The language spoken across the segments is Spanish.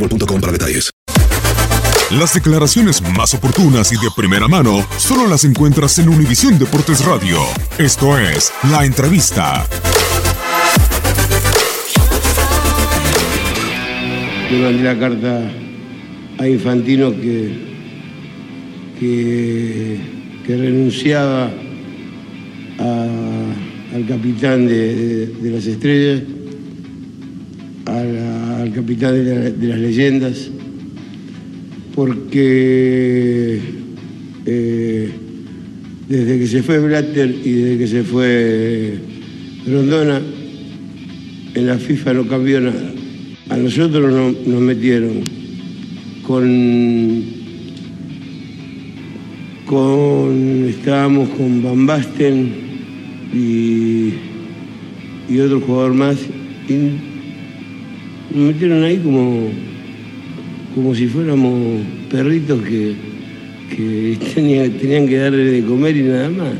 boostmobile.com para detalles. Las declaraciones más oportunas y de primera mano solo las encuentras en Univisión Deportes Radio. Esto es La Entrevista. Le mandé la carta a Infantino que, que, renunciaba al capitán de, de- de las estrellas, a la- al capitán de, la- de las leyendas, porque eh, desde que se fue Blatter y desde que se fue Rondona, en la FIFA no cambió nada. A nosotros no- nos metieron con, con estábamos con Van Basten y, y otro jugador más nos metieron ahí como, como si fuéramos perritos que, que tenía- tenían que darle de comer y nada más.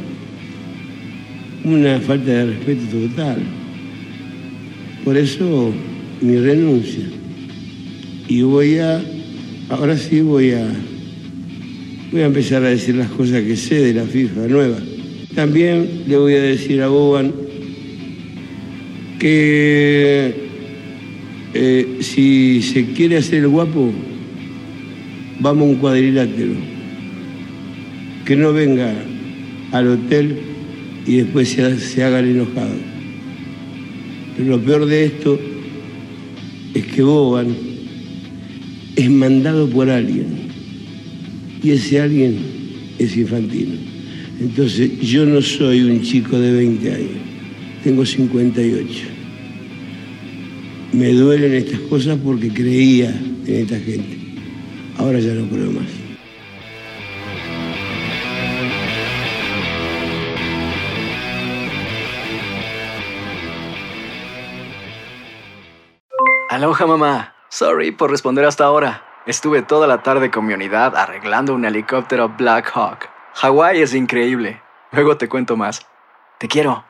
Una falta de respeto total. Por eso mi renuncia. Y voy a, ahora sí voy a, voy a empezar a decir las cosas que sé de la FIFA nueva. También le voy a decir a Boban que eh, si se quiere hacer el guapo, vamos a un cuadrilátero. Que no venga al hotel y después se, se haga el enojado. Pero lo peor de esto es que Boban es mandado por alguien y ese alguien es infantino. Entonces yo no soy un chico de 20 años, tengo 58. Me duelen estas cosas porque creía en esta gente. Ahora ya no creo más. Aloha mamá. Sorry por responder hasta ahora. Estuve toda la tarde con mi unidad arreglando un helicóptero Black Hawk. Hawái es increíble. Luego te cuento más. Te quiero.